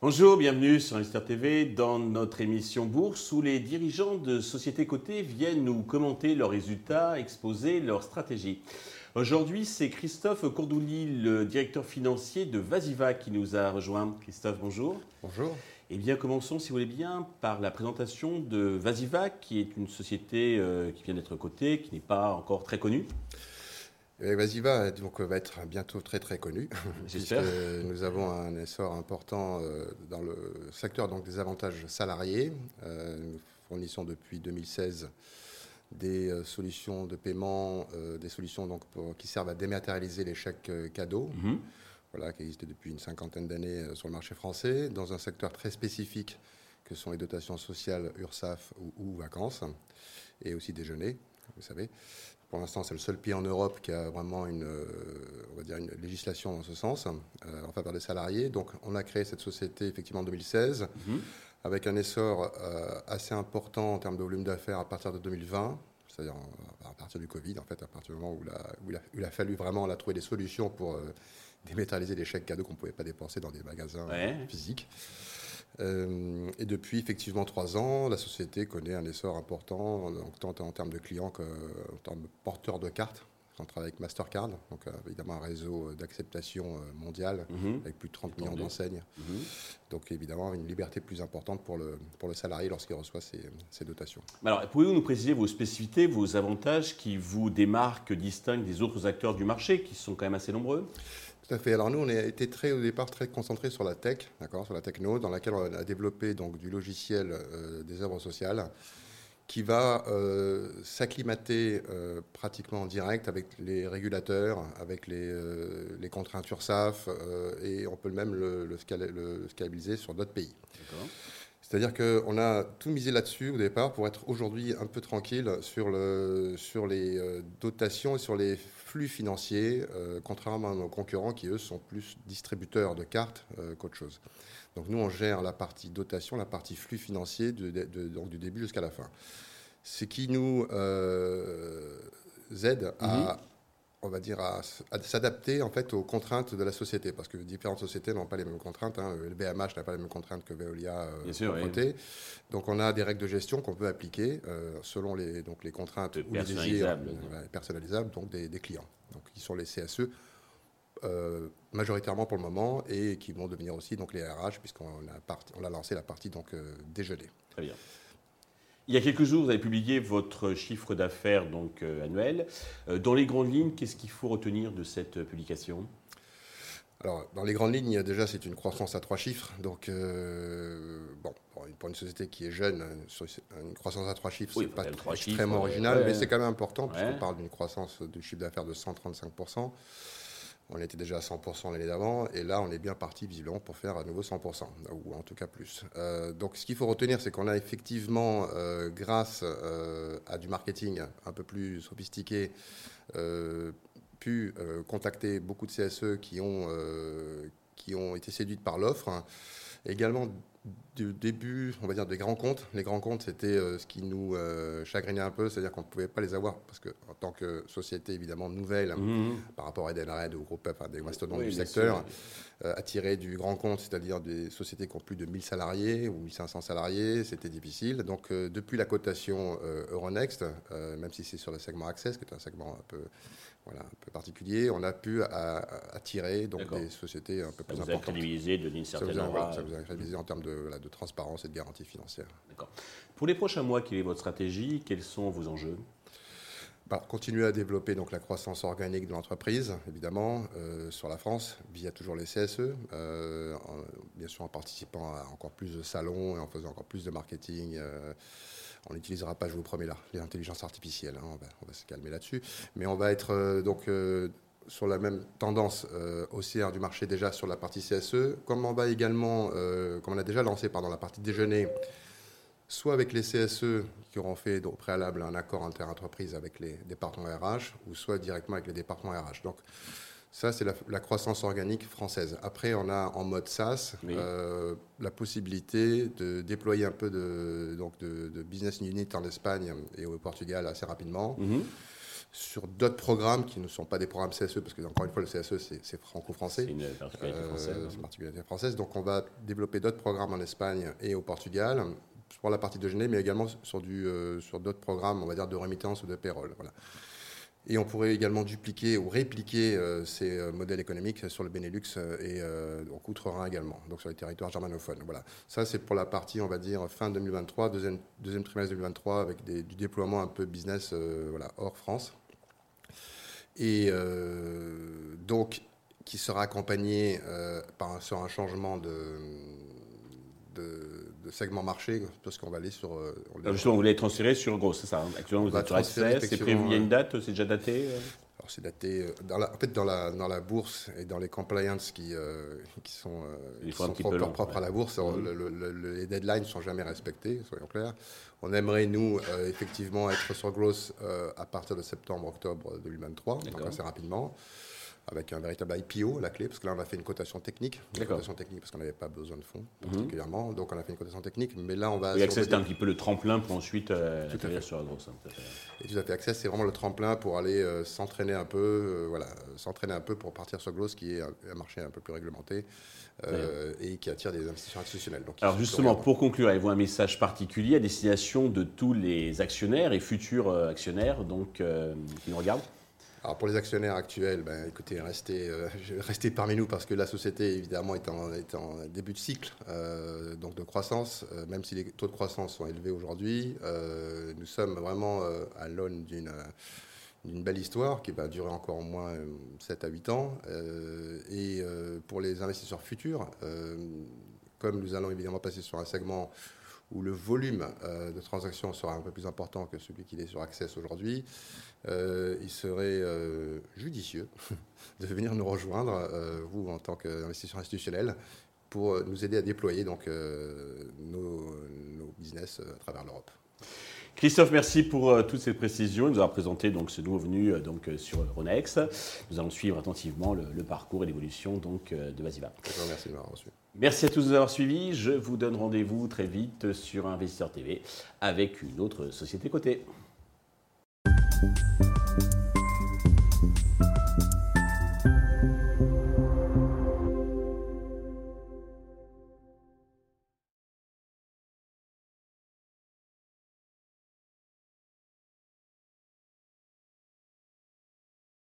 Bonjour, bienvenue sur Investir TV dans notre émission Bourse où les dirigeants de sociétés cotées viennent nous commenter leurs résultats, exposer leurs stratégies. Aujourd'hui, c'est Christophe Courdouli, le directeur financier de Vasiva, qui nous a rejoint. Christophe, bonjour. Bonjour. Eh bien, commençons, si vous voulez bien, par la présentation de Vasiva, qui est une société euh, qui vient d'être cotée, qui n'est pas encore très connue. Eh Vasiva donc, va être bientôt très très connu, J'espère. nous avons un essor important euh, dans le secteur donc, des avantages salariés. Euh, nous fournissons depuis 2016 des euh, solutions de paiement, euh, des solutions donc pour- qui servent à dématérialiser les chèques euh, cadeaux, Mhm. Voilà, qui existent depuis une cinquantaine d'années euh, sur le marché français, dans un secteur très spécifique que sont les dotations sociales URSAF ou, ou vacances, et aussi déjeuner, vous savez. Pour l'instant, c'est le seul pays en Europe qui a vraiment une, euh, on va dire une législation dans ce sens, euh, en faveur des salariés. Donc, on a créé cette société effectivement en 2016 Mhm. avec un essor euh, assez important en termes de volume d'affaires à partir de 2020, c'est-à-dire partir du Covid, en fait, à partir du moment où, la- où il, a, où il a fallu vraiment là, trouver des solutions pour euh, dématérialiser les chèques cadeaux qu'on ne pouvait pas dépenser dans des magasins Ouais. euh, physiques. Euh, et depuis effectivement trois ans, la société connaît un essor important, tant en termes de clients qu'en termes de porteurs de cartes. On travaille avec Mastercard, donc euh, évidemment un réseau d'acceptation euh, mondiale Mhm. avec plus de 30 millions d'enseignes. Mhm. Donc évidemment une liberté plus importante pour le, pour le salarié lorsqu'il reçoit ses, ses dotations. Alors, pouvez-vous nous préciser vos spécificités, vos avantages qui vous démarquent, distinguent des autres acteurs du marché, qui sont quand même assez nombreux? Tout à fait. Alors nous, on a été très au départ très concentré sur la tech, d'accord, sur la techno, dans laquelle on a développé donc du logiciel euh, des œuvres sociales qui va euh, s'acclimater euh, pratiquement en direct avec les régulateurs, avec les, euh, les contraintes URSAF, euh, et on peut même le, le, scala- le scalabiliser sur d'autres pays. C'est-à-dire qu'on a tout misé là-dessus au départ pour être aujourd'hui un peu tranquille sur, le, sur les dotations et sur les flux financiers, contrairement à nos concurrents qui, eux, sont plus distributeurs de cartes qu'autre chose. Donc nous, on gère la partie dotation, la partie flux financier de- de- de- donc du début jusqu'à la fin. Ce qui nous euh, aide à, on va dire, à, s'adapter en fait aux contraintes de la société, parce que différentes sociétés n'ont pas les mêmes contraintes. hein. Le BMH n'a pas les mêmes contraintes que Veolia euh, Bien sûr, oui. Donc on a des règles de gestion qu'on peut appliquer euh, selon les, donc les contraintes ou les désirs personnalisables. euh, donc des, des clients, donc qui sont les CSE. euh, majoritairement pour le moment et qui vont devenir aussi donc les RH puisqu'on a, on a lancé la partie donc euh, déjeuner. Très bien. Il y a quelques jours, vous avez publié votre chiffre d'affaires donc euh, annuel. Euh, dans les grandes lignes, qu'est-ce qu'il faut retenir de cette publication? Alors, dans les grandes lignes, déjà, c'est une croissance à trois chiffres. Donc, euh, bon, pour une- société qui est jeune, une croissance à trois chiffres, Oui, c'est pas très- chiffres, extrêmement euh, original, ouais. mais c'est quand même important, Ouais. puisqu'on parle d'une croissance du chiffre d'affaires de 135%. On était déjà à 100% l'année d'avant, et là, on est bien parti, visiblement, pour faire à nouveau 100%, ou en tout cas plus. Euh, donc, ce qu'il faut retenir, c'est qu'on a effectivement, euh, grâce euh, à du marketing un peu plus sophistiqué, pu contacter beaucoup de CSE qui ont, qui ont été séduites par l'offre. Également, du début, on va dire, des grands comptes. Les grands comptes, c'était euh, ce qui nous euh, chagrinait un peu, c'est-à-dire qu'on ne pouvait pas les avoir, parce que en tant que société évidemment nouvelle, Mhm. par rapport à Edenred ou groupe, enfin, des mastodontes Oui, du secteur, euh, attirer du grand compte, c'est-à-dire des sociétés qui ont plus de 1000 salariés ou 1500 salariés, c'était difficile. Donc, depuis la cotation Euronext, même si c'est sur le segment Access, qui est un segment un peu, voilà, un peu particulier, on a pu attirer donc, des sociétés un peu Ça plus vous a importantes. crédibilisé, donné une Ça certaine vous, a, ça vous a crédibilisé en termes de, voilà, de transparence et de garantie financière. D'accord. Pour les prochains mois, quelle est votre stratégie? Quels sont vos enjeux? Bah, continuer à développer donc, la croissance organique de l'entreprise, évidemment, euh, sur la France, via toujours les CSE, euh, en- bien sûr en participant à encore plus de salons et en faisant encore plus de marketing. euh, on n'utilisera pas, je vous promets là, l'intelligence artificielle, hein, on, va, se calmer là-dessus. Mais on va être euh, donc euh, sur la même tendance euh, haussière du marché déjà sur la partie CSE, comme on va également, euh, comme on a déjà lancé pardon, la partie déjeuner, soit avec les CSE qui auront fait au préalable un accord inter-entreprise avec les départements RH, ou soit directement avec les départements RH. Donc, Ça, c'est la, croissance organique française. Après, on a en mode SaaS euh, la possibilité de déployer un peu de, donc de, business unit en Espagne et au Portugal assez rapidement. Mhm. Sur d'autres programmes qui ne sont pas des programmes CSE, parce que encore une fois, le CSE, c'est franco-français. C'est une particularité euh, française. c'est une particularité française. Donc, on va développer d'autres programmes en Espagne et au Portugal pour la partie de Genève, mais également sur, du, euh, sur d'autres programmes, on va dire, de remittance ou de payroll. Voilà. Et on pourrait également dupliquer ou répliquer euh, ces euh, modèles économiques sur le Benelux euh, et donc outre-Rhin également, donc sur les territoires germanophones. Voilà. Ça, c'est pour la partie, on va dire, fin 2023, deuxième, deuxième trimestre 2023, avec du déploiement un peu business voilà, hors France. Et donc, qui sera accompagné par, sur un changement de, de segment marché, parce qu'on va aller sur. Euh, justement, vous voulez transférer sur Gros, c'est ça hein. Actuellement, vous êtes sur Access, c'est prévu, il y a une date, c'est déjà daté euh alors c'est daté, euh, dans la, en fait dans la, dans la bourse et dans les compliance qui, qui sont, qui sont propres, à la bourse, mmh. les deadlines ne sont jamais respectés, soyons clairs. On aimerait, nous, effectivement, être sur Growth à partir de septembre-octobre 2023, donc assez rapidement avec un véritable IPO à la clé, parce que là on a fait une cotation technique, une cotation technique parce qu'on n'avait pas besoin de fonds mhm. particulièrement, donc on a fait une cotation technique, mais là on va... Et Access, c'était un petit peu le tremplin pour ensuite euh, tout à sur la grosse. Hein, et tout à fait, Access, c'est vraiment le tremplin pour aller euh, s'entraîner un peu, euh, voilà, s'entraîner un peu pour partir sur Gloss, qui est un, marché un peu plus réglementé et qui attire des investisseurs institutionnels. Donc, Alors justement, pour conclure, avez-vous un message particulier à destination de tous les actionnaires et futurs actionnaires donc, qui nous regardent? Alors pour les actionnaires actuels, ben, écoutez, restez, euh, restez, parmi nous parce que la société évidemment est en, début de cycle, euh, donc de croissance, euh, même si les taux de croissance sont élevés aujourd'hui. nous sommes vraiment à l'aune d'une d'une belle histoire qui va durer encore au moins 7 à 8 ans. et pour les investisseurs futurs, comme nous allons évidemment passer sur un segment où le volume euh, de transactions sera un peu plus important que celui qu'il est sur Access aujourd'hui, euh, il serait euh, judicieux de venir nous rejoindre, vous en tant qu'investisseur institutionnel, pour nous aider à déployer donc, nos, nos, business à travers l'Europe. Christophe, merci pour euh, toutes ces précisions. Il nous a présenté donc ce nouveau venu euh, donc euh, sur Ronex. Nous allons suivre attentivement le, parcours et l'évolution donc de Vasiva. Merci de m'avoir reçu. Merci à tous de nous avoir suivis. Je vous donne rendez-vous très vite sur Investisseur TV avec une autre société cotée.